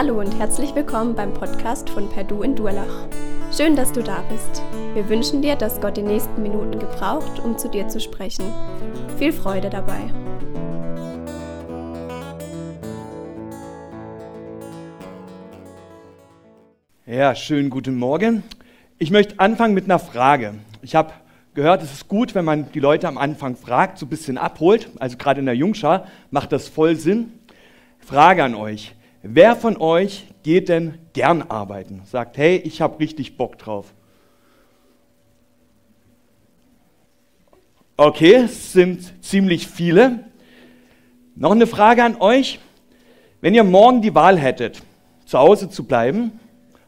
Hallo und herzlich willkommen beim Podcast von Perdu in Durlach. Schön, dass du da bist. Wir wünschen dir, dass Gott die nächsten Minuten gebraucht, um zu dir zu sprechen. Viel Freude dabei. Ja, schönen guten Morgen. Ich möchte anfangen mit einer Frage. Ich habe gehört, es ist gut, wenn man die Leute am Anfang fragt, so ein bisschen abholt. Also gerade in der Jungschar macht das voll Sinn. Frage an euch. Wer von euch geht denn gern arbeiten? Sagt, hey, ich habe richtig Bock drauf. Okay, es sind ziemlich viele. Noch eine Frage an euch. Wenn ihr morgen die Wahl hättet, zu Hause zu bleiben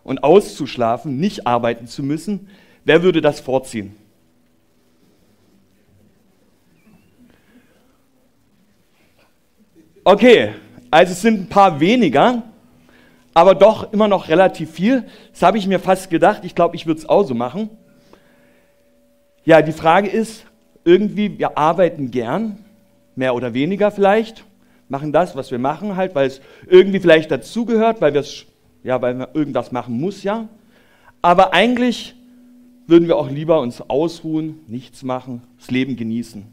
und auszuschlafen, nicht arbeiten zu müssen, wer würde das vorziehen? Okay, also es sind ein paar weniger, aber doch immer noch relativ viel. Das habe ich mir fast gedacht. Ich glaube, ich würde es auch so machen. Ja, die Frage ist, irgendwie, wir arbeiten gern, mehr oder weniger vielleicht, machen das, was wir machen halt, weil es irgendwie vielleicht dazugehört, weil ja, weil man irgendwas machen muss, ja. Aber eigentlich würden wir auch lieber uns ausruhen, nichts machen, das Leben genießen.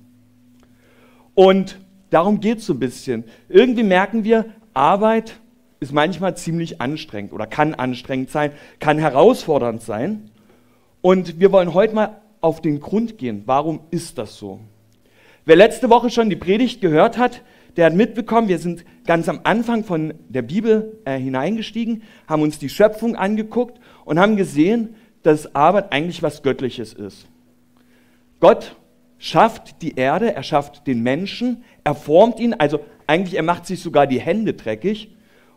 Und darum geht es so ein bisschen. Irgendwie merken wir, Arbeit ist manchmal ziemlich anstrengend oder kann anstrengend sein, kann herausfordernd sein. Und wir wollen heute mal auf den Grund gehen. Warum ist das so? Wer letzte Woche schon die Predigt gehört hat, der hat mitbekommen, wir sind ganz am Anfang von der Bibel äh, hineingestiegen, haben uns die Schöpfung angeguckt und haben gesehen, dass Arbeit eigentlich was Göttliches ist. Gott schafft die Erde, er schafft den Menschen, er formt ihn, also eigentlich er macht sich sogar die Hände dreckig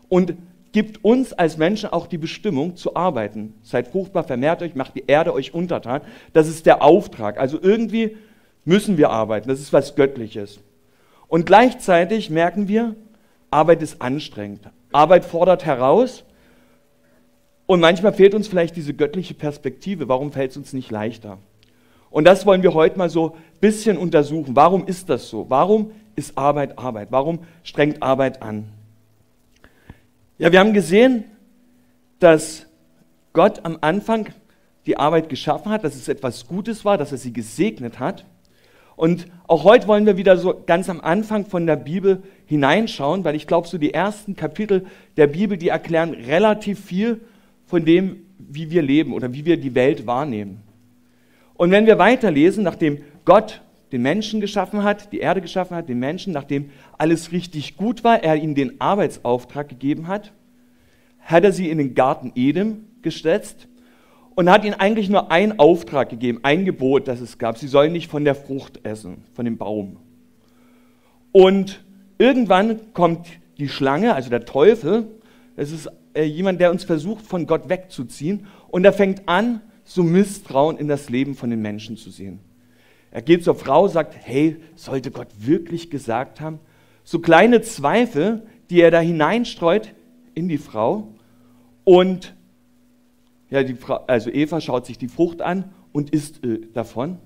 und gibt uns als Menschen auch die Bestimmung zu arbeiten. Seid fruchtbar, vermehrt euch, macht die Erde euch untertan. Das ist der Auftrag. Also irgendwie müssen wir arbeiten. Das ist was Göttliches. Und gleichzeitig merken wir, Arbeit ist anstrengend. Arbeit fordert heraus. Und manchmal fehlt uns vielleicht diese göttliche Perspektive. Warum fällt es uns nicht leichter? Und das wollen wir heute mal so ein bisschen untersuchen. Warum ist das so? Warum ist Arbeit Arbeit? Warum strengt Arbeit an? Ja, wir haben gesehen, dass Gott am Anfang die Arbeit geschaffen hat, dass es etwas Gutes war, dass er sie gesegnet hat. Und auch heute wollen wir wieder so ganz am Anfang von der Bibel hineinschauen, weil ich glaube, so die ersten Kapitel der Bibel, die erklären relativ viel von dem, wie wir leben oder wie wir die Welt wahrnehmen. Und wenn wir weiterlesen, nachdem Gott den Menschen geschaffen hat, die Erde geschaffen hat, den Menschen, nachdem alles richtig gut war, er ihnen den Arbeitsauftrag gegeben hat, hat er sie in den Garten Edem gesetzt und hat ihnen eigentlich nur einen Auftrag gegeben, ein Gebot, das es gab. Sie sollen nicht von der Frucht essen, von dem Baum. Und irgendwann kommt die Schlange, also der Teufel, das ist äh, jemand, der uns versucht, von Gott wegzuziehen, und er fängt an, so Misstrauen in das Leben von den Menschen zu sehen. Er geht zur Frau, sagt, hey, sollte Gott wirklich gesagt haben? So kleine Zweifel, die er da hineinstreut in die Frau. Und ja, die Frau, also Eva schaut sich die Frucht an und isst äh, davon.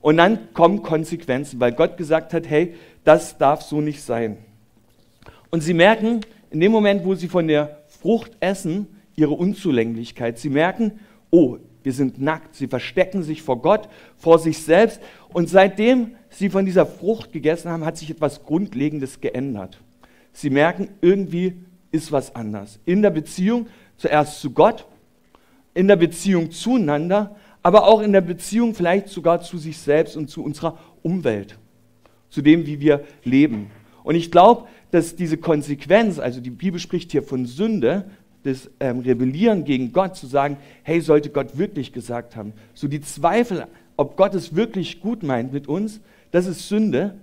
Und dann kommen Konsequenzen, weil Gott gesagt hat, hey, das darf so nicht sein. Und sie merken, in dem Moment, wo sie von der Frucht essen, ihre Unzulänglichkeit. Sie merken, oh, wir sind nackt. Sie verstecken sich vor Gott, vor sich selbst. Und seitdem sie von dieser Frucht gegessen haben, hat sich etwas Grundlegendes geändert. Sie merken, irgendwie ist was anders. In der Beziehung zuerst zu Gott, in der Beziehung zueinander, aber auch in der Beziehung vielleicht sogar zu sich selbst und zu unserer Umwelt, zu dem, wie wir leben. Und ich glaube, dass diese Konsequenz, also die Bibel spricht hier von Sünde, das ähm, Rebellieren gegen Gott, zu sagen, hey, sollte Gott wirklich gesagt haben, so die Zweifel, ob Gott es wirklich gut meint mit uns, das ist Sünde.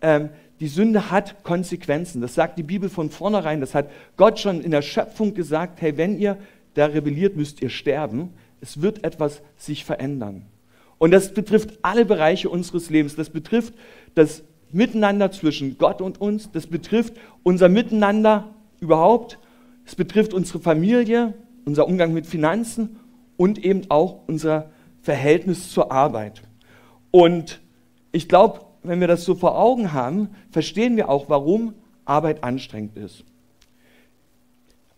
Ähm, die Sünde hat Konsequenzen. Das sagt die Bibel von vornherein. Das hat Gott schon in der Schöpfung gesagt, hey, wenn ihr da rebelliert, müsst ihr sterben. Es wird etwas sich verändern. Und das betrifft alle Bereiche unseres Lebens. Das betrifft das Miteinander zwischen Gott und uns. Das betrifft unser Miteinander überhaupt. Es betrifft unsere Familie, unser Umgang mit Finanzen und eben auch unser Verhältnis zur Arbeit. Und ich glaube, wenn wir das so vor Augen haben, verstehen wir auch, warum Arbeit anstrengend ist.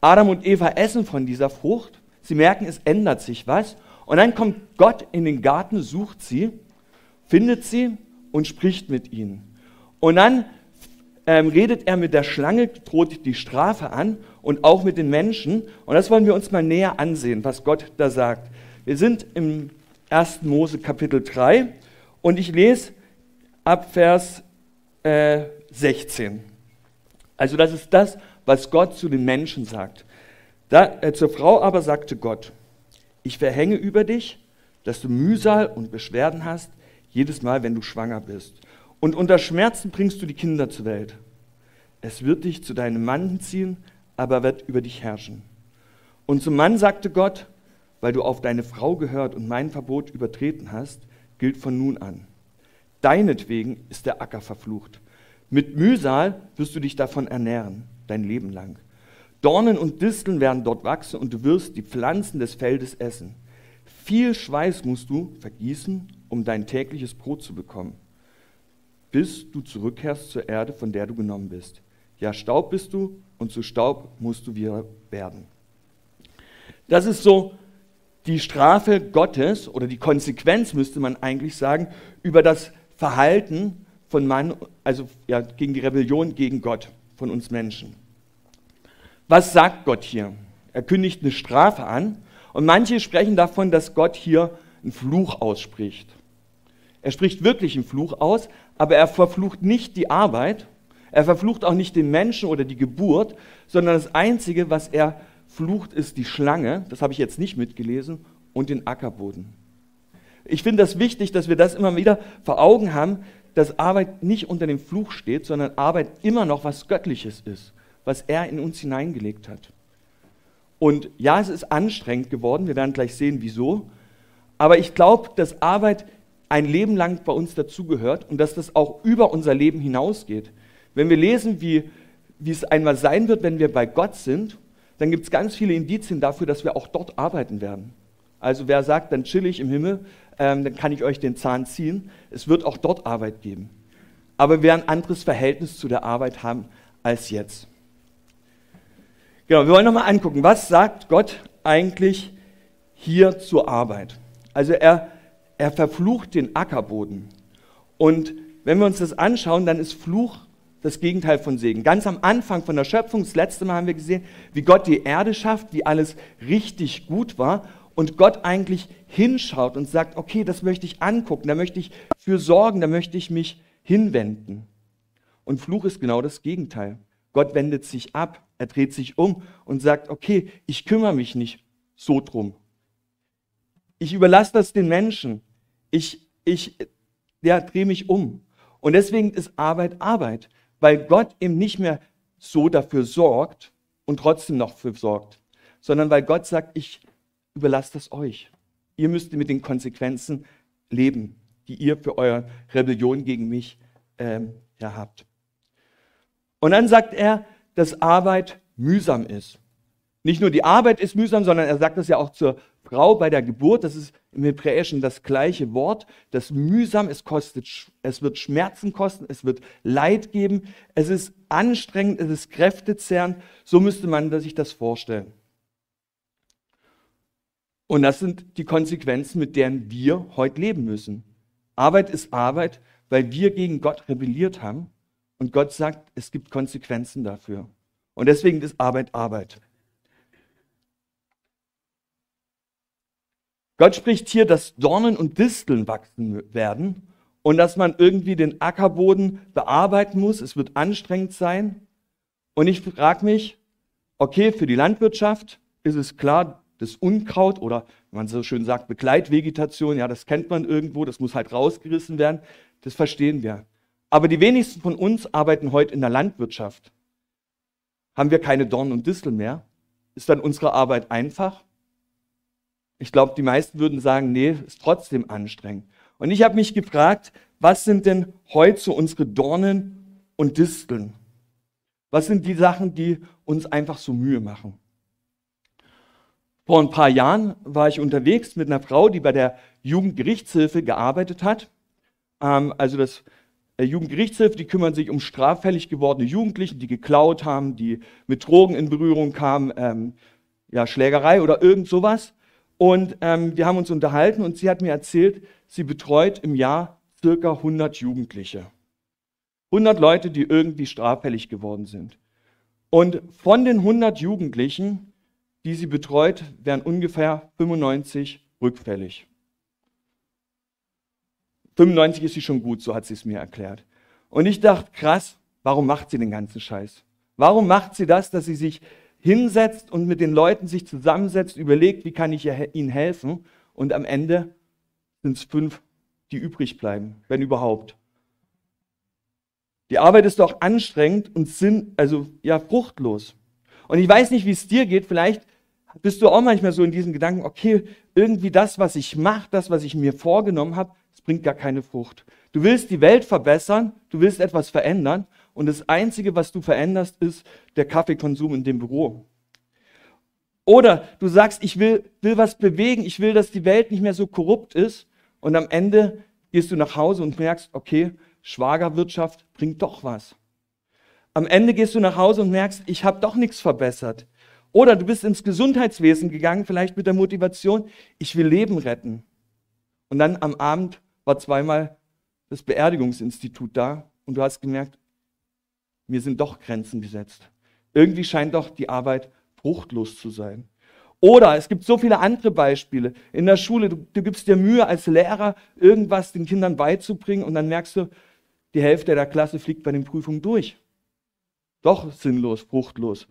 Adam und Eva essen von dieser Frucht. Sie merken, es ändert sich was. Und dann kommt Gott in den Garten, sucht sie, findet sie und spricht mit ihnen. Und dann ähm, redet er mit der Schlange, droht die Strafe an und auch mit den Menschen. Und das wollen wir uns mal näher ansehen, was Gott da sagt. Wir sind im 1. Mose Kapitel 3 und ich lese ab Vers äh, 16. Also das ist das, was Gott zu den Menschen sagt. Da, äh, zur Frau aber sagte Gott, ich verhänge über dich, dass du Mühsal und Beschwerden hast, jedes Mal, wenn du schwanger bist. Und unter Schmerzen bringst du die Kinder zur Welt. Es wird dich zu deinem Mann ziehen, aber wird über dich herrschen. Und zum Mann sagte Gott, weil du auf deine Frau gehört und mein Verbot übertreten hast, gilt von nun an. Deinetwegen ist der Acker verflucht. Mit Mühsal wirst du dich davon ernähren, dein Leben lang. Dornen und Disteln werden dort wachsen und du wirst die Pflanzen des Feldes essen. Viel Schweiß musst du vergießen, um dein tägliches Brot zu bekommen, bis du zurückkehrst zur Erde, von der du genommen bist. Ja, Staub bist du und zu Staub musst du wieder werden. Das ist so die Strafe Gottes oder die Konsequenz, müsste man eigentlich sagen, über das Verhalten von Mann, also ja, gegen die Rebellion gegen Gott von uns Menschen. Was sagt Gott hier? Er kündigt eine Strafe an und manche sprechen davon, dass Gott hier einen Fluch ausspricht. Er spricht wirklich einen Fluch aus, aber er verflucht nicht die Arbeit, er verflucht auch nicht den Menschen oder die Geburt, sondern das Einzige, was er flucht, ist die Schlange, das habe ich jetzt nicht mitgelesen, und den Ackerboden. Ich finde das wichtig, dass wir das immer wieder vor Augen haben, dass Arbeit nicht unter dem Fluch steht, sondern Arbeit immer noch was Göttliches ist, was er in uns hineingelegt hat. Und ja, es ist anstrengend geworden, wir werden gleich sehen, wieso, aber ich glaube, dass Arbeit ein Leben lang bei uns dazugehört und dass das auch über unser Leben hinausgeht. Wenn wir lesen, wie, wie es einmal sein wird, wenn wir bei Gott sind, dann gibt es ganz viele Indizien dafür, dass wir auch dort arbeiten werden. Also wer sagt, dann chill ich im Himmel, ähm, dann kann ich euch den Zahn ziehen. Es wird auch dort Arbeit geben. Aber wir ein anderes Verhältnis zu der Arbeit haben als jetzt. Genau, wir wollen nochmal angucken, was sagt Gott eigentlich hier zur Arbeit? Also er, er verflucht den Ackerboden. Und wenn wir uns das anschauen, dann ist Fluch das Gegenteil von Segen. Ganz am Anfang von der Schöpfung, das letzte Mal haben wir gesehen, wie Gott die Erde schafft, wie alles richtig gut war und Gott eigentlich hinschaut und sagt, okay, das möchte ich angucken, da möchte ich für sorgen, da möchte ich mich hinwenden. Und Fluch ist genau das Gegenteil. Gott wendet sich ab, er dreht sich um und sagt, okay, ich kümmere mich nicht so drum. Ich überlasse das den Menschen. Ich, ich ja, drehe mich um. Und deswegen ist Arbeit Arbeit weil Gott eben nicht mehr so dafür sorgt und trotzdem noch für sorgt, sondern weil Gott sagt, ich überlasse das euch. Ihr müsst mit den Konsequenzen leben, die ihr für eure Rebellion gegen mich ähm, ja, habt. Und dann sagt er, dass Arbeit mühsam ist. Nicht nur die Arbeit ist mühsam, sondern er sagt das ja auch zur Frau bei der Geburt. Das ist im Hebräischen das gleiche Wort. Das mühsam, es kostet, es wird Schmerzen kosten, es wird Leid geben, es ist anstrengend, es ist kräftezehrend. So müsste man sich das vorstellen. Und das sind die Konsequenzen, mit denen wir heute leben müssen. Arbeit ist Arbeit, weil wir gegen Gott rebelliert haben. Und Gott sagt, es gibt Konsequenzen dafür. Und deswegen ist Arbeit Arbeit. Gott spricht hier, dass Dornen und Disteln wachsen werden und dass man irgendwie den Ackerboden bearbeiten muss. Es wird anstrengend sein. Und ich frage mich, okay, für die Landwirtschaft ist es klar, das Unkraut oder, wenn man so schön sagt, Begleitvegetation, ja, das kennt man irgendwo, das muss halt rausgerissen werden, das verstehen wir. Aber die wenigsten von uns arbeiten heute in der Landwirtschaft. Haben wir keine Dornen und Disteln mehr? Ist dann unsere Arbeit einfach? Ich glaube, die meisten würden sagen, nee, ist trotzdem anstrengend. Und ich habe mich gefragt, was sind denn heute so unsere Dornen und Disteln? Was sind die Sachen, die uns einfach so Mühe machen? Vor ein paar Jahren war ich unterwegs mit einer Frau, die bei der Jugendgerichtshilfe gearbeitet hat. Ähm, also das äh, Jugendgerichtshilfe, die kümmern sich um straffällig gewordene Jugendliche, die geklaut haben, die mit Drogen in Berührung kamen, ähm, ja, Schlägerei oder irgend sowas. Und ähm, wir haben uns unterhalten und sie hat mir erzählt, sie betreut im Jahr circa 100 Jugendliche. 100 Leute, die irgendwie straffällig geworden sind. Und von den 100 Jugendlichen, die sie betreut, wären ungefähr 95 rückfällig. 95 ist sie schon gut, so hat sie es mir erklärt. Und ich dachte, krass, warum macht sie den ganzen Scheiß? Warum macht sie das, dass sie sich hinsetzt und mit den Leuten sich zusammensetzt, überlegt, wie kann ich ihnen helfen? Und am Ende sind es fünf, die übrig bleiben, wenn überhaupt. Die Arbeit ist doch anstrengend und sind, also ja, fruchtlos. Und ich weiß nicht, wie es dir geht. Vielleicht bist du auch manchmal so in diesem Gedanken, okay, irgendwie das, was ich mache, das, was ich mir vorgenommen habe, es bringt gar keine Frucht. Du willst die Welt verbessern, du willst etwas verändern und das Einzige, was du veränderst, ist der Kaffeekonsum in dem Büro. Oder du sagst, ich will, will was bewegen, ich will, dass die Welt nicht mehr so korrupt ist und am Ende gehst du nach Hause und merkst, okay, Schwagerwirtschaft bringt doch was. Am Ende gehst du nach Hause und merkst, ich habe doch nichts verbessert. Oder du bist ins Gesundheitswesen gegangen, vielleicht mit der Motivation, ich will Leben retten. Und dann am Abend war zweimal das Beerdigungsinstitut da und du hast gemerkt, mir sind doch Grenzen gesetzt. Irgendwie scheint doch die Arbeit fruchtlos zu sein. Oder es gibt so viele andere Beispiele. In der Schule, du, du gibst dir Mühe als Lehrer, irgendwas den Kindern beizubringen und dann merkst du, die Hälfte der Klasse fliegt bei den Prüfungen durch. Doch sinnlos, fruchtlos.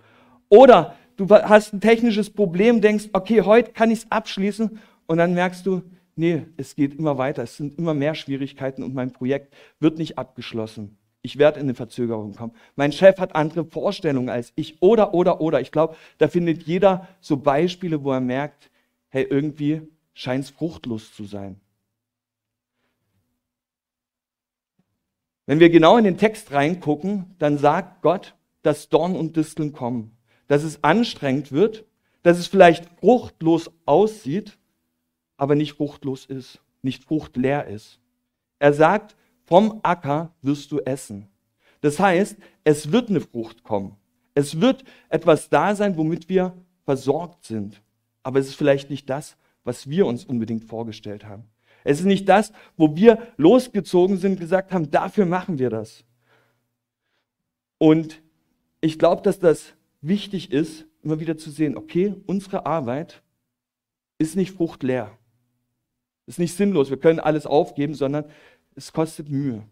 Oder du hast ein technisches Problem, denkst, okay, heute kann ich es abschließen und dann merkst du, nee, es geht immer weiter, es sind immer mehr Schwierigkeiten und mein Projekt wird nicht abgeschlossen. Ich werde in eine Verzögerung kommen. Mein Chef hat andere Vorstellungen als ich. Oder, oder, oder. Ich glaube, da findet jeder so Beispiele, wo er merkt, hey, irgendwie scheint es fruchtlos zu sein. Wenn wir genau in den Text reingucken, dann sagt Gott, dass Dorn und Disteln kommen, dass es anstrengend wird, dass es vielleicht fruchtlos aussieht, aber nicht fruchtlos ist, nicht fruchtleer ist. Er sagt, vom Acker wirst du essen. Das heißt, es wird eine Frucht kommen. Es wird etwas da sein, womit wir versorgt sind. Aber es ist vielleicht nicht das, was wir uns unbedingt vorgestellt haben. Es ist nicht das, wo wir losgezogen sind, gesagt haben, dafür machen wir das. Und ich glaube, dass das wichtig ist, immer wieder zu sehen, okay, unsere Arbeit ist nicht fruchtleer. Ist nicht sinnlos, wir können alles aufgeben, sondern es kostet Mühe.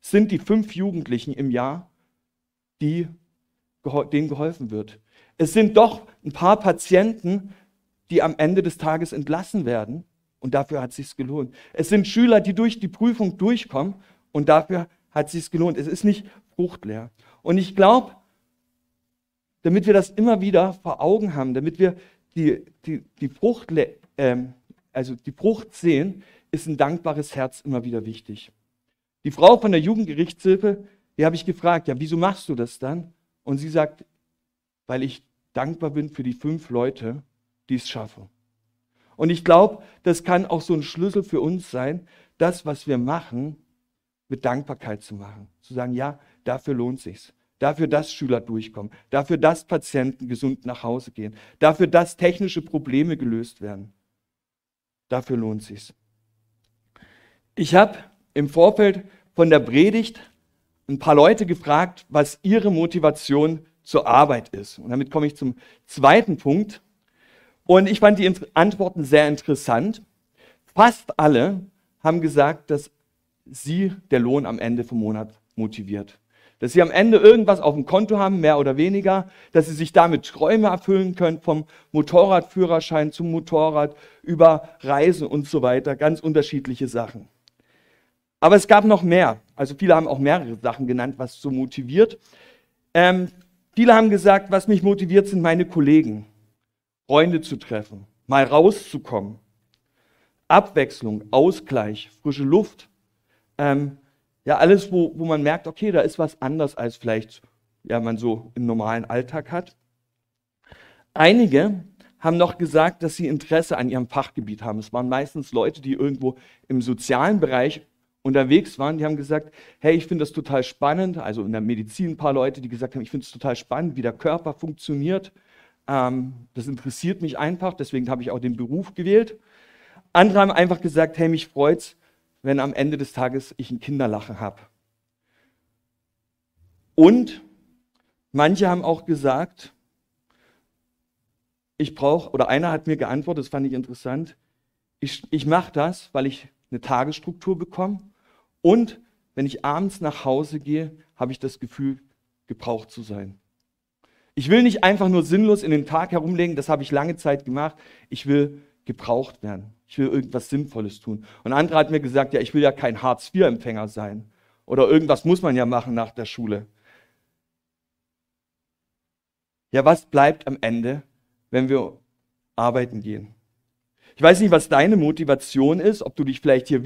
Es sind die fünf Jugendlichen im Jahr, die, denen geholfen wird. Es sind doch ein paar Patienten, die am Ende des Tages entlassen werden. Und dafür hat es sich gelohnt. Es sind Schüler, die durch die Prüfung durchkommen und dafür hat es sich gelohnt. Es ist nicht fruchtleer. Und ich glaube, damit wir das immer wieder vor Augen haben, damit wir die, die, die, Frucht, äh, also die Frucht sehen, ist ein dankbares Herz immer wieder wichtig. Die Frau von der Jugendgerichtshilfe, die habe ich gefragt, ja, wieso machst du das dann? Und sie sagt, weil ich dankbar bin für die fünf Leute, die es schaffen. Und ich glaube, das kann auch so ein Schlüssel für uns sein, das, was wir machen, mit Dankbarkeit zu machen. Zu sagen, ja, dafür lohnt sich's. Dafür, dass Schüler durchkommen. Dafür, dass Patienten gesund nach Hause gehen. Dafür, dass technische Probleme gelöst werden. Dafür lohnt sich's. Ich habe im Vorfeld von der Predigt ein paar Leute gefragt, was ihre Motivation zur Arbeit ist. Und damit komme ich zum zweiten Punkt. Und ich fand die Antworten sehr interessant. Fast alle haben gesagt, dass sie der Lohn am Ende vom Monat motiviert. Dass sie am Ende irgendwas auf dem Konto haben, mehr oder weniger, dass sie sich damit Träume erfüllen können, vom Motorradführerschein zum Motorrad, über Reisen und so weiter, ganz unterschiedliche Sachen. Aber es gab noch mehr. Also viele haben auch mehrere Sachen genannt, was so motiviert. Ähm, viele haben gesagt, was mich motiviert, sind meine Kollegen. Freunde zu treffen, mal rauszukommen. Abwechslung, Ausgleich, frische Luft. Ähm, ja, alles, wo, wo man merkt, okay, da ist was anders, als vielleicht ja, man so im normalen Alltag hat. Einige haben noch gesagt, dass sie Interesse an ihrem Fachgebiet haben. Es waren meistens Leute, die irgendwo im sozialen Bereich unterwegs waren, die haben gesagt, hey, ich finde das total spannend. Also in der Medizin ein paar Leute, die gesagt haben, ich finde es total spannend, wie der Körper funktioniert. Ähm, das interessiert mich einfach, deswegen habe ich auch den Beruf gewählt. Andere haben einfach gesagt, hey, mich freut's, wenn am Ende des Tages ich ein Kinderlachen habe. Und manche haben auch gesagt, ich brauche, oder einer hat mir geantwortet, das fand ich interessant, ich, ich mache das, weil ich eine Tagesstruktur bekomme und wenn ich abends nach Hause gehe, habe ich das Gefühl, gebraucht zu sein. Ich will nicht einfach nur sinnlos in den Tag herumlegen, das habe ich lange Zeit gemacht. Ich will gebraucht werden. Ich will irgendwas Sinnvolles tun. Und andere hat mir gesagt, ja, ich will ja kein Hartz-IV-Empfänger sein. Oder irgendwas muss man ja machen nach der Schule. Ja, was bleibt am Ende, wenn wir arbeiten gehen? Ich weiß nicht, was deine Motivation ist, ob du dich vielleicht hier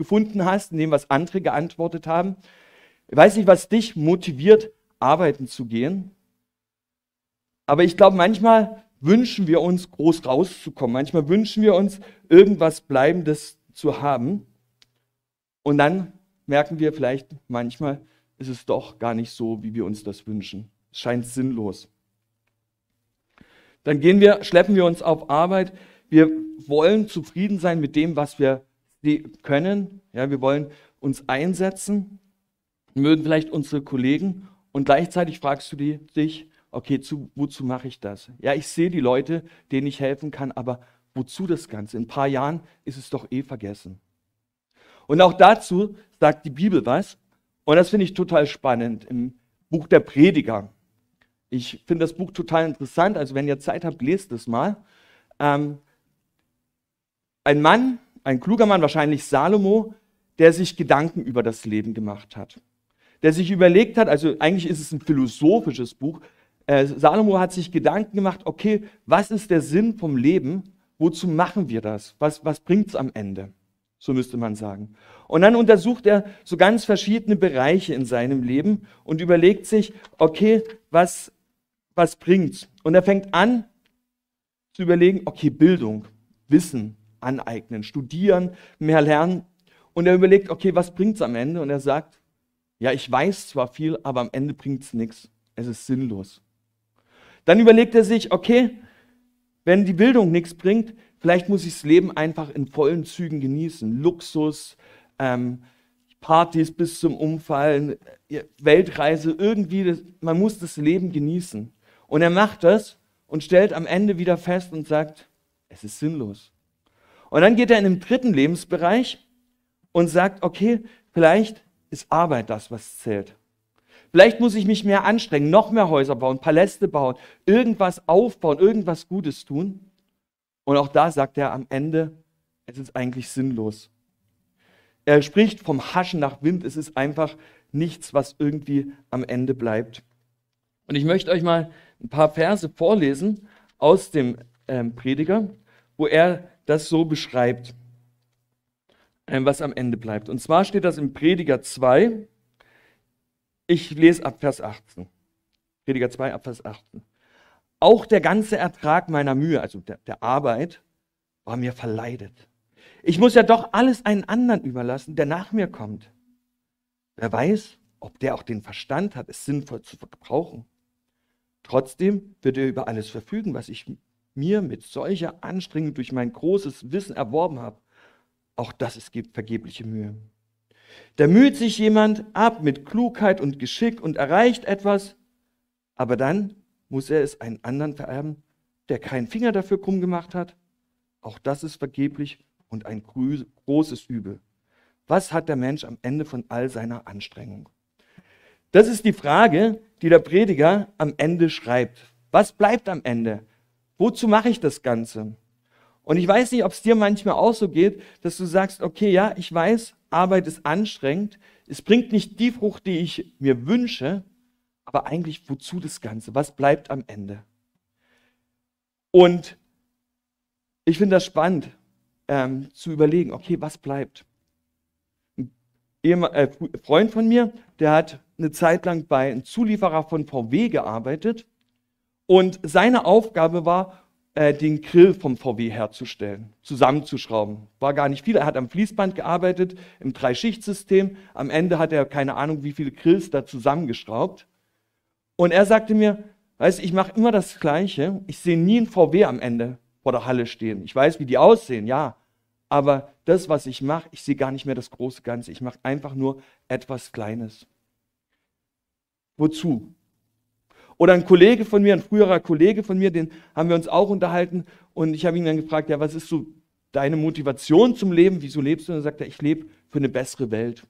wiedergefunden hast, in dem, was andere geantwortet haben. Ich weiß nicht, was dich motiviert, arbeiten zu gehen. Aber ich glaube, manchmal wünschen wir uns, groß rauszukommen. Manchmal wünschen wir uns, irgendwas Bleibendes zu haben. Und dann merken wir vielleicht, manchmal ist es doch gar nicht so, wie wir uns das wünschen. Es scheint sinnlos. Dann gehen wir, schleppen wir uns auf Arbeit. Wir wollen zufrieden sein mit dem, was wir können. Ja, wir wollen uns einsetzen, mögen vielleicht unsere Kollegen. Und gleichzeitig fragst du dich, okay, zu, wozu mache ich das? Ja, ich sehe die Leute, denen ich helfen kann, aber wozu das Ganze? In ein paar Jahren ist es doch eh vergessen. Und auch dazu sagt die Bibel was. Und das finde ich total spannend im Buch der Prediger. Ich finde das Buch total interessant. Also wenn ihr Zeit habt, lest es mal. Ähm, ein Mann, ein kluger Mann, wahrscheinlich Salomo, der sich Gedanken über das Leben gemacht hat. Der sich überlegt hat, also eigentlich ist es ein philosophisches Buch, äh, Salomo hat sich Gedanken gemacht, okay, was ist der Sinn vom Leben? Wozu machen wir das? Was, was bringt es am Ende? So müsste man sagen. Und dann untersucht er so ganz verschiedene Bereiche in seinem Leben und überlegt sich, okay, was, was bringt's? Und er fängt an zu überlegen, okay, Bildung, Wissen aneignen, studieren, mehr lernen. Und er überlegt, okay, was bringt's am Ende? Und er sagt, ja, ich weiß zwar viel, aber am Ende bringt's nichts. Es ist sinnlos. Dann überlegt er sich, okay, wenn die Bildung nichts bringt, vielleicht muss ich das Leben einfach in vollen Zügen genießen. Luxus, ähm, Partys bis zum Umfallen, äh, Weltreise, irgendwie, das, man muss das Leben genießen. Und er macht das und stellt am Ende wieder fest und sagt, es ist sinnlos. Und dann geht er in den dritten Lebensbereich und sagt, okay, vielleicht ist Arbeit das, was zählt. Vielleicht muss ich mich mehr anstrengen, noch mehr Häuser bauen, Paläste bauen, irgendwas aufbauen, irgendwas Gutes tun. Und auch da sagt er am Ende, es ist eigentlich sinnlos. Er spricht vom Haschen nach Wind, es ist einfach nichts, was irgendwie am Ende bleibt. Und ich möchte euch mal ein paar Verse vorlesen aus dem ähm, Prediger, wo er das so beschreibt, ähm, was am Ende bleibt. Und zwar steht das im Prediger 2, ich lese ab Vers 18. Prediger 2 ab Vers 18. Auch der ganze Ertrag meiner Mühe, also der, der Arbeit, war mir verleidet. Ich muss ja doch alles einen anderen überlassen, der nach mir kommt. Wer weiß, ob der auch den Verstand hat, es sinnvoll zu verbrauchen. Trotzdem wird er über alles verfügen, was ich mir mit solcher Anstrengung durch mein großes Wissen erworben habe. Auch das ist vergebliche Mühe. Da müht sich jemand ab mit Klugheit und Geschick und erreicht etwas, aber dann muss er es einen anderen vererben, der keinen Finger dafür krumm gemacht hat. Auch das ist vergeblich und ein großes Übel. Was hat der Mensch am Ende von all seiner Anstrengung? Das ist die Frage, die der Prediger am Ende schreibt. Was bleibt am Ende? Wozu mache ich das Ganze? Und ich weiß nicht, ob es dir manchmal auch so geht, dass du sagst, okay, ja, ich weiß, Arbeit ist anstrengend, es bringt nicht die Frucht, die ich mir wünsche, aber eigentlich wozu das Ganze? Was bleibt am Ende? Und ich finde das spannend ähm, zu überlegen, okay, was bleibt? Ein äh, Freund von mir, der hat eine Zeit lang bei einem Zulieferer von VW gearbeitet und seine Aufgabe war, äh, den Grill vom VW herzustellen, zusammenzuschrauben. War gar nicht viel. Er hat am Fließband gearbeitet, im Dreischichtsystem. Am Ende hat er keine Ahnung, wie viele Grills da zusammengeschraubt. Und er sagte mir, weißt du, ich mache immer das Gleiche. Ich sehe nie einen VW am Ende vor der Halle stehen. Ich weiß, wie die aussehen, ja. Aber das, was ich mache, ich sehe gar nicht mehr das große Ganze. Ich mache einfach nur etwas Kleines. Wozu? Oder ein Kollege von mir, ein früherer Kollege von mir, den haben wir uns auch unterhalten und ich habe ihn dann gefragt, ja, was ist so deine Motivation zum Leben? Wieso lebst du? Und dann sagt er, ich lebe für eine bessere Welt.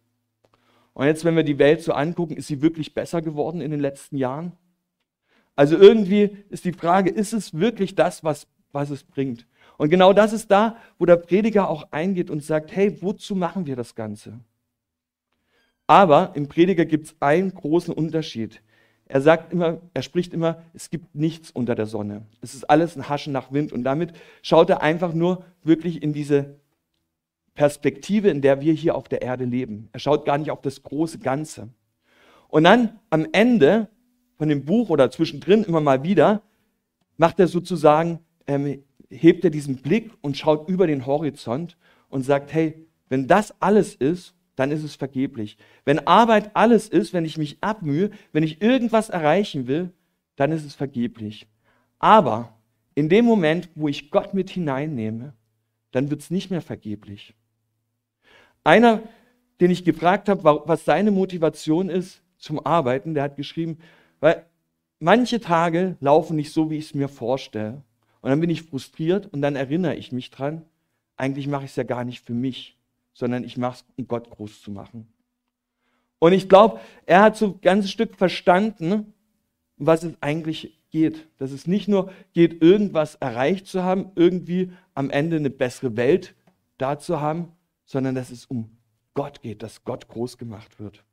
Und jetzt, wenn wir die Welt so angucken, ist sie wirklich besser geworden in den letzten Jahren? Also irgendwie ist die Frage, ist es wirklich das, was, was es bringt? Und genau das ist da, wo der Prediger auch eingeht und sagt, hey, wozu machen wir das Ganze? Aber im Prediger gibt es einen großen Unterschied. Er sagt immer, er spricht immer, es gibt nichts unter der Sonne. Es ist alles ein Haschen nach Wind. Und damit schaut er einfach nur wirklich in diese Perspektive, in der wir hier auf der Erde leben. Er schaut gar nicht auf das große Ganze. Und dann am Ende von dem Buch oder zwischendrin immer mal wieder macht er sozusagen, ähm, hebt er diesen Blick und schaut über den Horizont und sagt, hey, wenn das alles ist, dann ist es vergeblich. Wenn Arbeit alles ist, wenn ich mich abmühe, wenn ich irgendwas erreichen will, dann ist es vergeblich. Aber in dem Moment, wo ich Gott mit hineinnehme, dann wird es nicht mehr vergeblich. Einer, den ich gefragt habe, was seine Motivation ist zum Arbeiten, der hat geschrieben, weil manche Tage laufen nicht so, wie ich es mir vorstelle. Und dann bin ich frustriert und dann erinnere ich mich dran, eigentlich mache ich es ja gar nicht für mich sondern ich mache es, um Gott groß zu machen. Und ich glaube, er hat so ein ganzes Stück verstanden, was es eigentlich geht. Dass es nicht nur geht, irgendwas erreicht zu haben, irgendwie am Ende eine bessere Welt da zu haben, sondern dass es um Gott geht, dass Gott groß gemacht wird.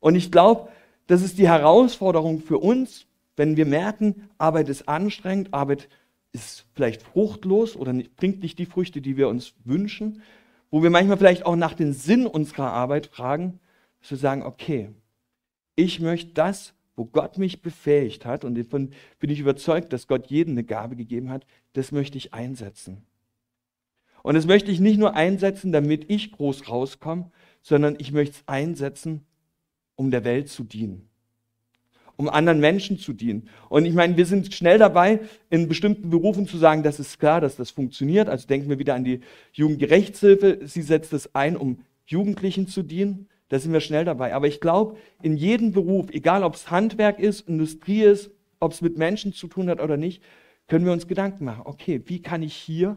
Und ich glaube, das ist die Herausforderung für uns, wenn wir merken, Arbeit ist anstrengend, Arbeit ist vielleicht fruchtlos oder bringt nicht die Früchte, die wir uns wünschen, wo wir manchmal vielleicht auch nach dem Sinn unserer Arbeit fragen, dass wir sagen, okay, ich möchte das, wo Gott mich befähigt hat, und davon bin ich überzeugt, dass Gott jedem eine Gabe gegeben hat, das möchte ich einsetzen. Und das möchte ich nicht nur einsetzen, damit ich groß rauskomme, sondern ich möchte es einsetzen, um der Welt zu dienen um anderen Menschen zu dienen. Und ich meine, wir sind schnell dabei, in bestimmten Berufen zu sagen, das ist klar, dass das funktioniert. Also denken wir wieder an die Jugendgerechtshilfe. Sie setzt es ein, um Jugendlichen zu dienen. Da sind wir schnell dabei. Aber ich glaube, in jedem Beruf, egal ob es Handwerk ist, Industrie ist, ob es mit Menschen zu tun hat oder nicht, können wir uns Gedanken machen. Okay, wie kann ich hier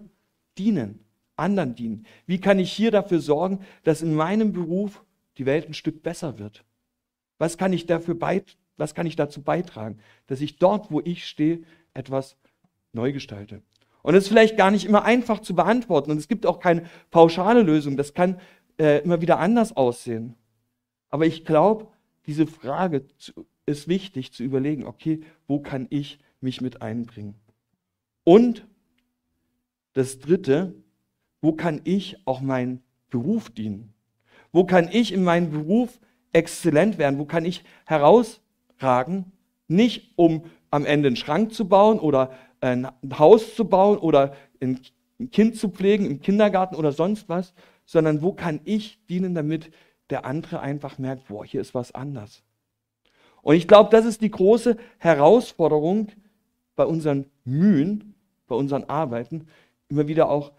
dienen, anderen dienen? Wie kann ich hier dafür sorgen, dass in meinem Beruf die Welt ein Stück besser wird? Was kann ich dafür beitragen? Was kann ich dazu beitragen, dass ich dort, wo ich stehe, etwas neu gestalte. Und es ist vielleicht gar nicht immer einfach zu beantworten und es gibt auch keine pauschale Lösung. Das kann äh, immer wieder anders aussehen. Aber ich glaube, diese Frage ist wichtig zu überlegen, okay, wo kann ich mich mit einbringen? Und das Dritte, wo kann ich auch meinen Beruf dienen? Wo kann ich in meinem Beruf exzellent werden? Wo kann ich heraus tragen, nicht um am Ende einen Schrank zu bauen oder ein Haus zu bauen oder ein Kind zu pflegen im Kindergarten oder sonst was, sondern wo kann ich dienen, damit der andere einfach merkt, boah, hier ist was anders. Und ich glaube, das ist die große Herausforderung bei unseren Mühen, bei unseren Arbeiten, immer wieder auch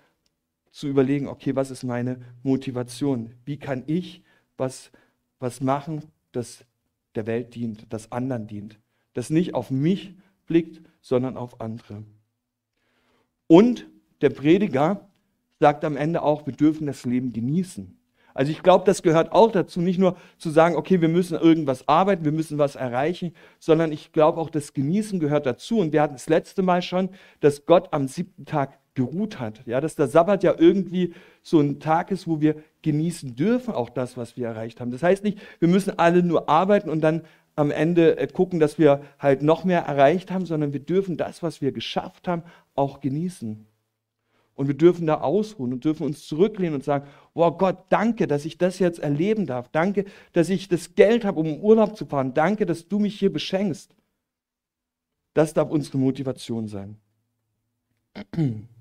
zu überlegen, okay, was ist meine Motivation? Wie kann ich was, was machen, das der Welt dient, das anderen dient, das nicht auf mich blickt, sondern auf andere. Und der Prediger sagt am Ende auch, wir dürfen das Leben genießen. Also ich glaube, das gehört auch dazu, nicht nur zu sagen, okay, wir müssen irgendwas arbeiten, wir müssen was erreichen, sondern ich glaube auch, das Genießen gehört dazu. Und wir hatten das letzte Mal schon, dass Gott am siebten Tag geruht hat. Ja, dass der Sabbat ja irgendwie so ein Tag ist, wo wir genießen dürfen, auch das, was wir erreicht haben. Das heißt nicht, wir müssen alle nur arbeiten und dann am Ende äh, gucken, dass wir halt noch mehr erreicht haben, sondern wir dürfen das, was wir geschafft haben, auch genießen. Und wir dürfen da ausruhen und dürfen uns zurücklehnen und sagen, oh Gott, danke, dass ich das jetzt erleben darf. Danke, dass ich das Geld habe, um in Urlaub zu fahren. Danke, dass du mich hier beschenkst. Das darf unsere Motivation sein.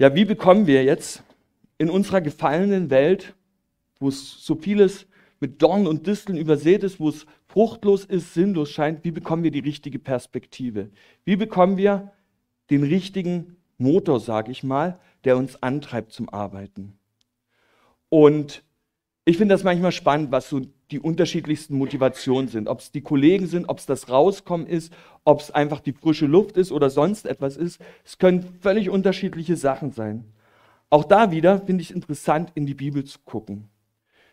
Ja, wie bekommen wir jetzt in unserer gefallenen Welt, wo es so vieles mit Dornen und Disteln übersät ist, wo es fruchtlos ist, sinnlos scheint, wie bekommen wir die richtige Perspektive? Wie bekommen wir den richtigen Motor, sage ich mal, der uns antreibt zum Arbeiten? Und ich finde das manchmal spannend, was so die unterschiedlichsten Motivationen sind. Ob es die Kollegen sind, ob es das Rauskommen ist, ob es einfach die frische Luft ist oder sonst etwas ist. Es können völlig unterschiedliche Sachen sein. Auch da wieder finde ich es interessant, in die Bibel zu gucken.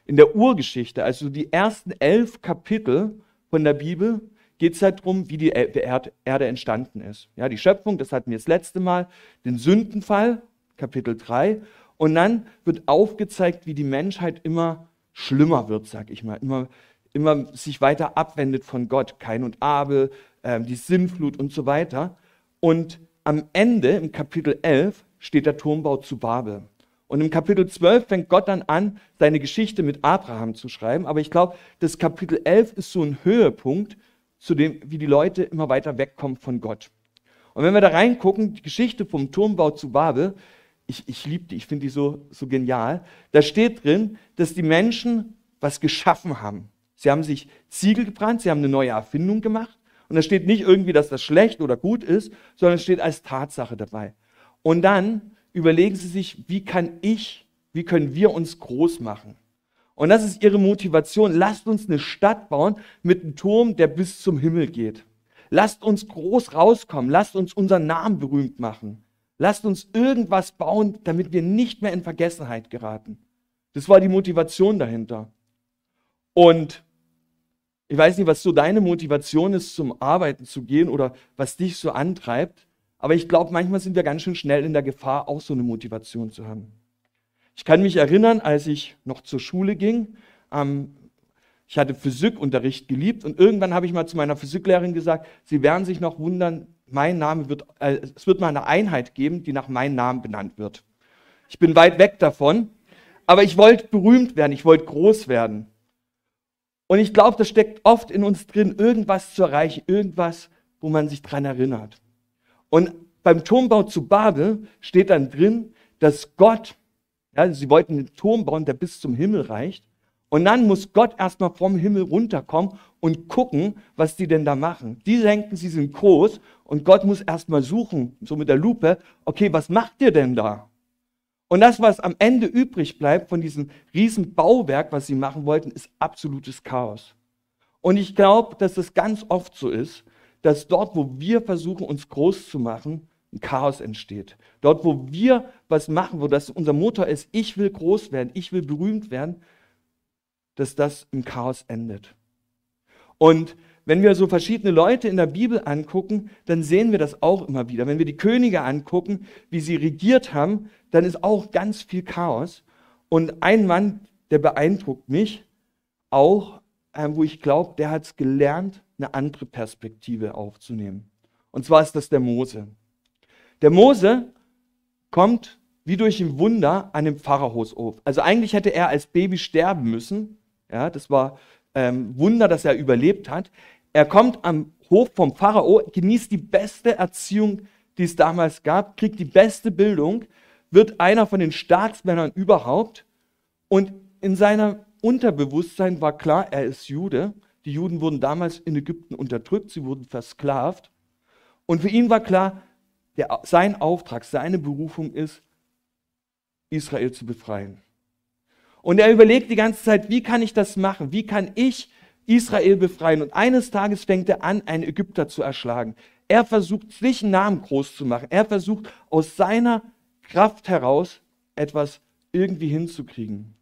In der Urgeschichte, also die ersten elf Kapitel von der Bibel, geht es halt darum, wie die Erde entstanden ist. Ja, die Schöpfung, das hatten wir das letzte Mal, den Sündenfall, Kapitel 3. Und dann wird aufgezeigt, wie die Menschheit immer schlimmer wird, sag ich mal, immer, immer sich weiter abwendet von Gott, Kain und Abel, äh, die Sinnflut und so weiter. Und am Ende, im Kapitel 11, steht der Turmbau zu Babel. Und im Kapitel 12 fängt Gott dann an, seine Geschichte mit Abraham zu schreiben. Aber ich glaube, das Kapitel 11 ist so ein Höhepunkt, zu dem, wie die Leute immer weiter wegkommen von Gott. Und wenn wir da reingucken, die Geschichte vom Turmbau zu Babel, ich, ich liebe die, ich finde die so, so genial. Da steht drin, dass die Menschen was geschaffen haben. Sie haben sich Ziegel gebrannt, sie haben eine neue Erfindung gemacht. Und da steht nicht irgendwie, dass das schlecht oder gut ist, sondern steht als Tatsache dabei. Und dann überlegen sie sich, wie kann ich, wie können wir uns groß machen? Und das ist ihre Motivation. Lasst uns eine Stadt bauen mit einem Turm, der bis zum Himmel geht. Lasst uns groß rauskommen. Lasst uns unseren Namen berühmt machen. Lasst uns irgendwas bauen, damit wir nicht mehr in Vergessenheit geraten. Das war die Motivation dahinter. Und ich weiß nicht, was so deine Motivation ist, zum Arbeiten zu gehen oder was dich so antreibt. Aber ich glaube, manchmal sind wir ganz schön schnell in der Gefahr, auch so eine Motivation zu haben. Ich kann mich erinnern, als ich noch zur Schule ging, ähm, ich hatte Physikunterricht geliebt und irgendwann habe ich mal zu meiner Physiklehrerin gesagt, Sie werden sich noch wundern, mein Name wird, äh, es wird mal eine Einheit geben, die nach meinem Namen benannt wird. Ich bin weit weg davon, aber ich wollte berühmt werden, ich wollte groß werden. Und ich glaube, das steckt oft in uns drin, irgendwas zu erreichen, irgendwas, wo man sich dran erinnert. Und beim Turmbau zu Babel steht dann drin, dass Gott, ja, sie wollten einen Turm bauen, der bis zum Himmel reicht. Und dann muss Gott erstmal vom Himmel runterkommen und gucken, was die denn da machen. Die denken, sie sind groß und Gott muss erstmal suchen, so mit der Lupe, okay, was macht ihr denn da? Und das, was am Ende übrig bleibt von diesem riesen Bauwerk, was sie machen wollten, ist absolutes Chaos. Und ich glaube, dass es ganz oft so ist, dass dort, wo wir versuchen, uns groß zu machen, ein Chaos entsteht. Dort, wo wir was machen, wo das unser Motor ist, ich will groß werden, ich will berühmt werden, dass das im Chaos endet. Und wenn wir so verschiedene Leute in der Bibel angucken, dann sehen wir das auch immer wieder. Wenn wir die Könige angucken, wie sie regiert haben, dann ist auch ganz viel Chaos. Und ein Mann, der beeindruckt mich auch, ähm, wo ich glaube, der hat es gelernt, eine andere Perspektive aufzunehmen. Und zwar ist das der Mose. Der Mose kommt wie durch ein Wunder an dem Pharao Also eigentlich hätte er als Baby sterben müssen. Ja, das war ähm, Wunder, dass er überlebt hat. Er kommt am Hof vom Pharao, genießt die beste Erziehung, die es damals gab, kriegt die beste Bildung, wird einer von den Staatsmännern überhaupt. Und in seinem Unterbewusstsein war klar, er ist Jude die Juden wurden damals in Ägypten unterdrückt, sie wurden versklavt. Und für ihn war klar, der, sein Auftrag, seine Berufung ist, Israel zu befreien. Und er überlegt die ganze Zeit, wie kann ich das machen? Wie kann ich Israel befreien? Und eines Tages fängt er an, einen Ägypter zu erschlagen. Er versucht, sich einen Namen groß zu machen. Er versucht, aus seiner Kraft heraus etwas irgendwie hinzukriegen.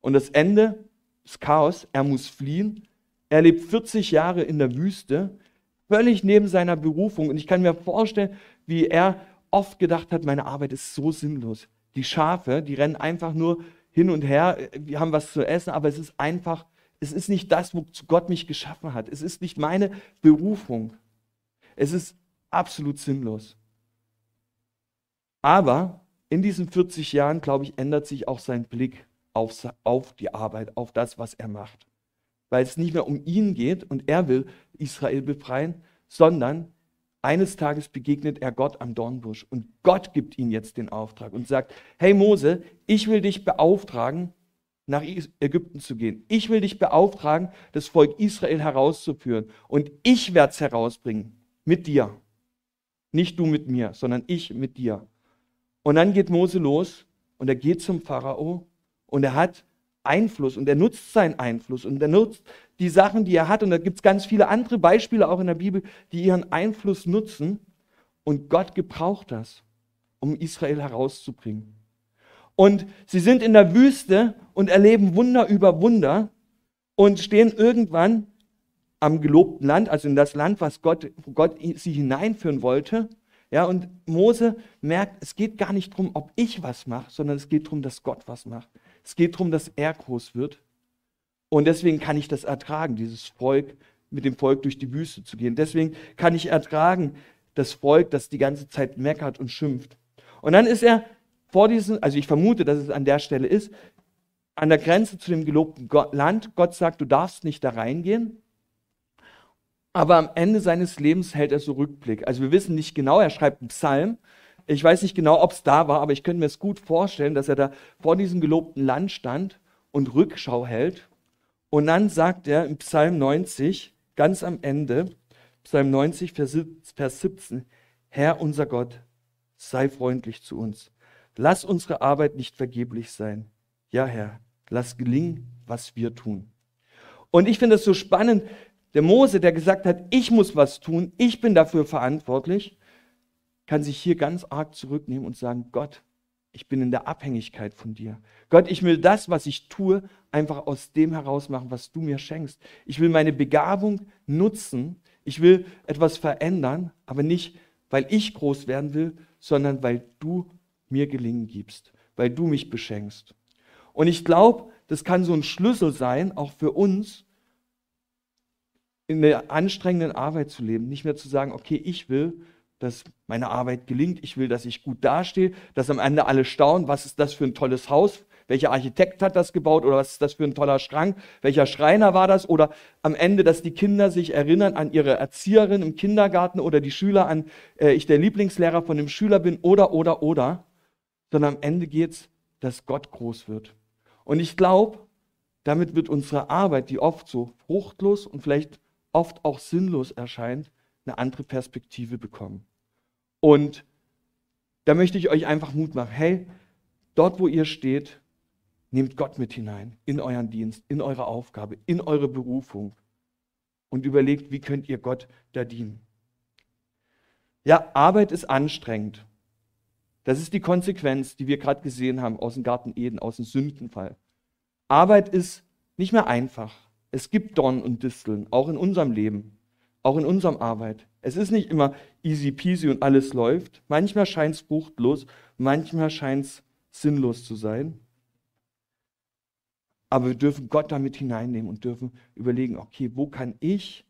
Und das Ende ist Chaos. Er muss fliehen. Er lebt 40 Jahre in der Wüste, völlig neben seiner Berufung. Und ich kann mir vorstellen, wie er oft gedacht hat, meine Arbeit ist so sinnlos. Die Schafe, die rennen einfach nur hin und her, wir haben was zu essen, aber es ist einfach, es ist nicht das, wozu Gott mich geschaffen hat. Es ist nicht meine Berufung. Es ist absolut sinnlos. Aber in diesen 40 Jahren, glaube ich, ändert sich auch sein Blick auf, auf die Arbeit, auf das, was er macht weil es nicht mehr um ihn geht und er will Israel befreien, sondern eines Tages begegnet er Gott am Dornbusch und Gott gibt ihm jetzt den Auftrag und sagt, hey Mose, ich will dich beauftragen, nach Ägypten zu gehen. Ich will dich beauftragen, das Volk Israel herauszuführen. Und ich werde es herausbringen. Mit dir. Nicht du mit mir, sondern ich mit dir. Und dann geht Mose los und er geht zum Pharao und er hat Einfluss und er nutzt seinen Einfluss und er nutzt die Sachen, die er hat. Und da gibt es ganz viele andere Beispiele auch in der Bibel, die ihren Einfluss nutzen. Und Gott gebraucht das, um Israel herauszubringen. Und sie sind in der Wüste und erleben Wunder über Wunder und stehen irgendwann am gelobten Land, also in das Land, was Gott, Gott sie hineinführen wollte. Ja, und Mose merkt, es geht gar nicht darum, ob ich was mache, sondern es geht darum, dass Gott was macht. Es geht darum, dass er groß wird. Und deswegen kann ich das ertragen, dieses Volk, mit dem Volk durch die Wüste zu gehen. Deswegen kann ich ertragen, das Volk, das die ganze Zeit meckert und schimpft. Und dann ist er vor diesem, also ich vermute, dass es an der Stelle ist, an der Grenze zu dem gelobten Land. Gott sagt, du darfst nicht da reingehen. Aber am Ende seines Lebens hält er so Rückblick. Also wir wissen nicht genau, er schreibt einen Psalm. Ich weiß nicht genau, ob es da war, aber ich könnte mir es gut vorstellen, dass er da vor diesem gelobten Land stand und Rückschau hält. Und dann sagt er im Psalm 90, ganz am Ende, Psalm 90, Vers 17, Herr unser Gott, sei freundlich zu uns. Lass unsere Arbeit nicht vergeblich sein. Ja, Herr, lass gelingen, was wir tun. Und ich finde es so spannend, der Mose, der gesagt hat, ich muss was tun, ich bin dafür verantwortlich, kann sich hier ganz arg zurücknehmen und sagen, Gott, ich bin in der Abhängigkeit von dir. Gott, ich will das, was ich tue, einfach aus dem heraus machen, was du mir schenkst. Ich will meine Begabung nutzen. Ich will etwas verändern, aber nicht, weil ich groß werden will, sondern weil du mir gelingen gibst, weil du mich beschenkst. Und ich glaube, das kann so ein Schlüssel sein, auch für uns, in der anstrengenden Arbeit zu leben. Nicht mehr zu sagen, okay, ich will, dass meine Arbeit gelingt, ich will, dass ich gut dastehe, dass am Ende alle staunen, was ist das für ein tolles Haus, welcher Architekt hat das gebaut oder was ist das für ein toller Schrank, welcher Schreiner war das? Oder am Ende, dass die Kinder sich erinnern an ihre Erzieherin im Kindergarten oder die Schüler an, äh, ich der Lieblingslehrer von dem Schüler bin oder, oder, oder. Sondern am Ende geht es, dass Gott groß wird. Und ich glaube, damit wird unsere Arbeit, die oft so fruchtlos und vielleicht oft auch sinnlos erscheint, eine andere Perspektive bekommen. Und da möchte ich euch einfach Mut machen. Hey, dort, wo ihr steht, nehmt Gott mit hinein in euren Dienst, in eure Aufgabe, in eure Berufung und überlegt, wie könnt ihr Gott da dienen. Ja, Arbeit ist anstrengend. Das ist die Konsequenz, die wir gerade gesehen haben aus dem Garten Eden, aus dem Sündenfall. Arbeit ist nicht mehr einfach. Es gibt Dornen und Disteln, auch in unserem Leben, auch in unserem Arbeit. Es ist nicht immer easy peasy und alles läuft. Manchmal scheint es fruchtlos, manchmal scheint es sinnlos zu sein. Aber wir dürfen Gott damit hineinnehmen und dürfen überlegen, okay, wo kann ich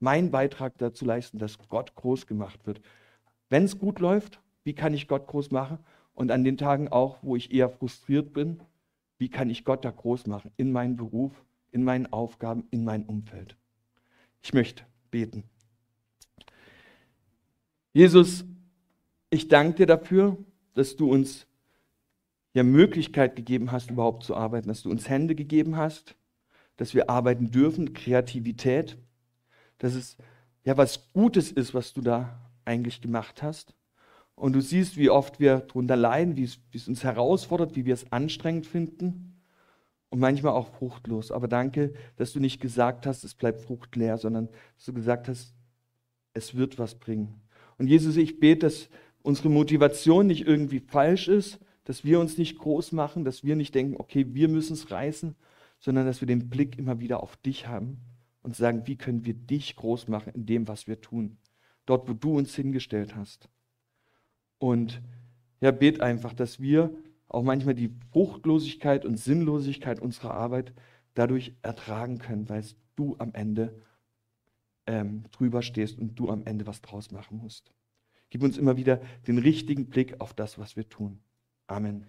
meinen Beitrag dazu leisten, dass Gott groß gemacht wird? Wenn es gut läuft, wie kann ich Gott groß machen? Und an den Tagen auch, wo ich eher frustriert bin, wie kann ich Gott da groß machen? In meinem Beruf, in meinen Aufgaben, in meinem Umfeld. Ich möchte beten. Jesus, ich danke dir dafür, dass du uns ja Möglichkeit gegeben hast, überhaupt zu arbeiten, dass du uns Hände gegeben hast, dass wir arbeiten dürfen, Kreativität, dass es ja was Gutes ist, was du da eigentlich gemacht hast. Und du siehst, wie oft wir darunter leiden, wie es, wie es uns herausfordert, wie wir es anstrengend finden und manchmal auch fruchtlos. Aber danke, dass du nicht gesagt hast, es bleibt fruchtleer, sondern dass du gesagt hast, es wird was bringen. Und Jesus, ich bete, dass unsere Motivation nicht irgendwie falsch ist, dass wir uns nicht groß machen, dass wir nicht denken, okay, wir müssen es reißen, sondern dass wir den Blick immer wieder auf dich haben und sagen, wie können wir dich groß machen in dem, was wir tun, dort, wo du uns hingestellt hast. Und ja, bet einfach, dass wir auch manchmal die Fruchtlosigkeit und Sinnlosigkeit unserer Arbeit dadurch ertragen können, weil du am Ende ähm, drüber stehst und du am Ende was draus machen musst. Gib uns immer wieder den richtigen Blick auf das, was wir tun. Amen.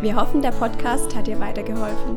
Wir hoffen, der Podcast hat dir weitergeholfen.